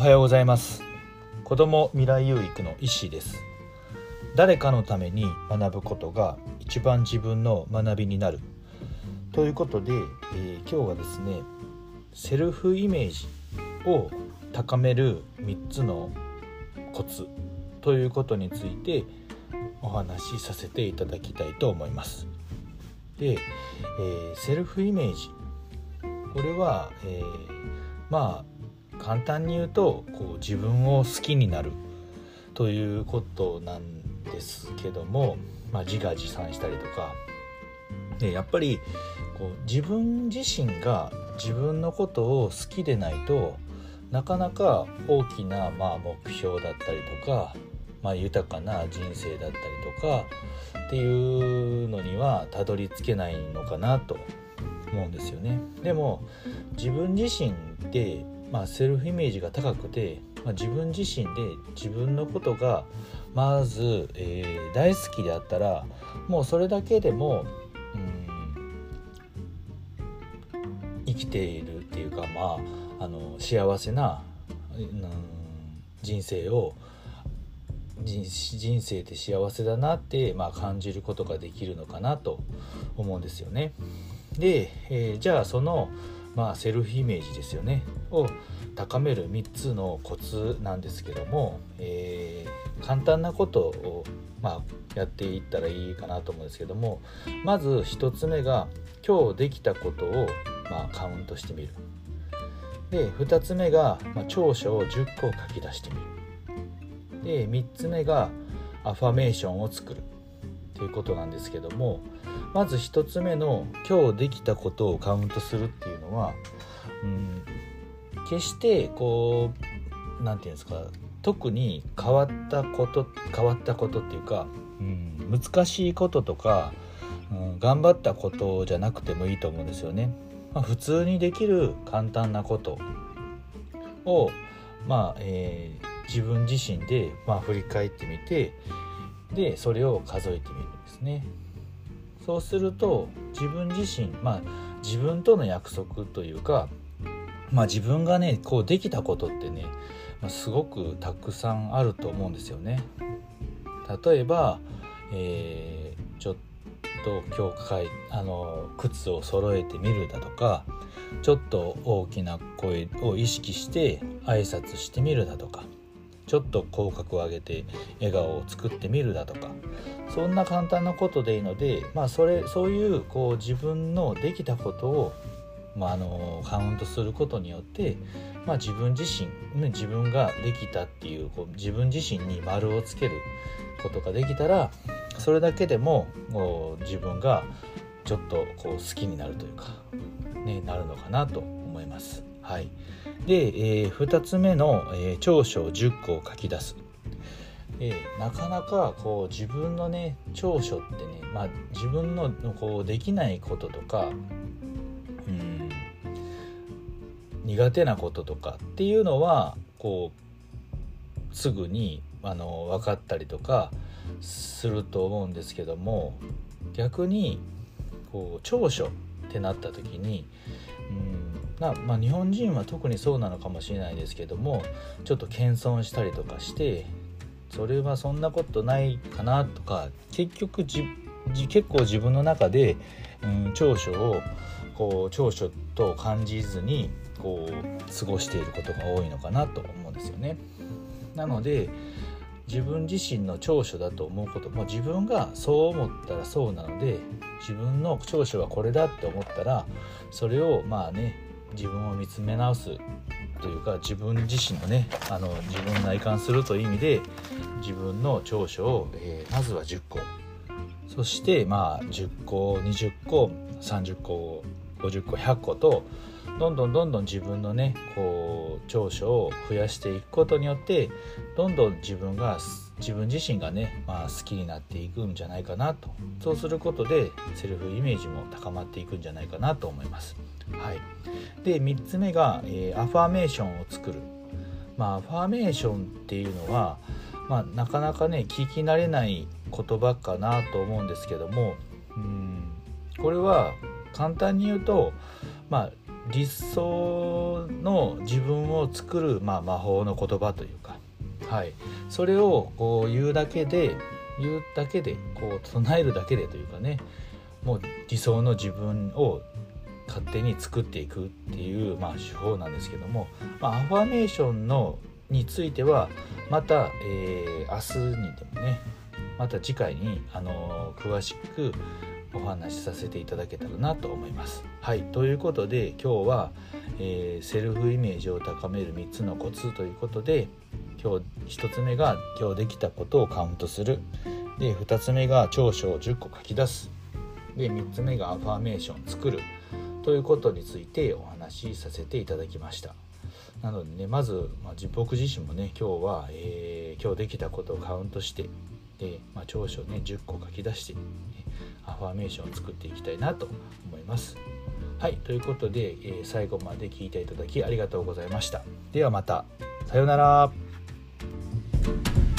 おはようございます。子供未来有育の石井です。誰かのために学ぶことが一番自分の学びになる。ということで、えー、今日はですねセルフイメージを高める3つのコツということについてお話しさせていただきたいと思います。で、えー、セルフイメージ。これは、えー、まあ簡単に言うとこう自分を好きになるということなんですけども、まあ、自画自賛したりとかでやっぱりこう自分自身が自分のことを好きでないとなかなか大きなまあ目標だったりとか、まあ、豊かな人生だったりとかっていうのにはたどり着けないのかなと思うんですよね。でも自分自身で、まあ、セルフイメージが高くて、まあ、自分自身で自分のことがまず、えー、大好きであったらもうそれだけでも、うん、生きているっていうかまああの幸せな、うん、人生を人生って幸せだなって、まあ、感じることができるのかなと思うんですよね。で、えー、じゃあその、まあ、セルフイメージですよねを高める3つのコツなんですけども、えー、簡単なことを、まあ、やっていったらいいかなと思うんですけどもまず1つ目が今日できたことを、まあ、カウントしてみる。で2つ目が、まあ、長所を10個書き出してみる。で3つ目がアファメーションを作るということなんですけどもまず1つ目の今日できたことをカウントするっていうのは、うん、決してこう何て言うんですか特に変わったこと変わったことっていうか、うん、難しいこととか、うん、頑張ったことじゃなくてもいいと思うんですよね。まあ、普通にできる簡単なことをまあ、えー自分自身で、まあ、振り返ってみてでそれを数えてみるんですね。そうすると自分自身、まあ、自分との約束というか、まあ、自分がねこうできたことってね、まあ、すごくたくさんあると思うんですよね。例えば、えー、ちょっと今日かいあの靴を揃えてみるだとかちょっと大きな声を意識して挨拶してみるだとかちょっと口角を上げて笑顔を作ってみるだとかそんな簡単なことでいいので、まあ、それそういうこう自分のできたことを、まあ、あのカウントすることによって、まあ、自分自身、ね、自分ができたっていうこう自分自身に丸をつけることができたらそれだけでももう自分がちょっとこう好きになるというか、ね、なるのかなと思います。はい、で、えー、2つ目の、えー、長所10個を書き出す。えー、なかなかこう自分のね長所ってね、まあ、自分のこうできないこととかうん苦手なこととかっていうのはこうすぐにあの分かったりとかすると思うんですけども逆にこう長所ってなった時にうんな、まあ、日本人は特にそうなのかもしれないですけどもちょっと謙遜したりとかしてそれはそんなことないかなとか結局じ結構自分の中で、うん、長所をこう長所と感じずにこう過ごしていることが多いのかなと思うんですよね。なので自分自身の長所だと思うことも自分がそう思ったらそうなので自分の長所はこれだって思ったらそれをまあね自分を見つめ直すというか自分自身のねあの自分内観するという意味で自分の長所を、えー、まずは10個そしてまあ10個20個30個50個100個とどんどんどんどん自分のねこう長所を増やしていくことによってどんどん自分が自分自身がね、まあ、好きになっていくんじゃないかなとそうすることでセルフイメージも高まっていくんじゃないかなと思います。はい、で3つ目が、えー、アファーメーションを作る。まあ、アファーメーションっていうのは、まあ、なかなかね聞き慣れない言葉かなと思うんですけどもうんこれは簡単に言うと、まあ、理想の自分を作る、まあ、魔法の言葉というか、はい、それをこう言うだけで言うだけでこう唱えるだけでというかねもう理想の自分を勝手に作っていくっていう、まあ、手法なんですけども、まあ、アファメーションのについてはまた、えー、明日にでもねまた次回に、あのー、詳しくお話しさせていただけたらなと思います。はいということで今日は、えー、セルフイメージを高める3つのコツということで今日1つ目が今日できたことをカウントする。で2つ目が長所を10個書き出す。で3つ目がアファーメーション作る。ということについてお話しさせていただきました。なのでねまず、まあ、僕自身もね今日は、えー、今日できたことをカウントしてで、まあ、長所ね10個書き出して、ね、アファーメーションを作っていきたいなと思います。はいということで、えー、最後まで聞いていただきありがとうございました。ではまた。さようなら。Bye.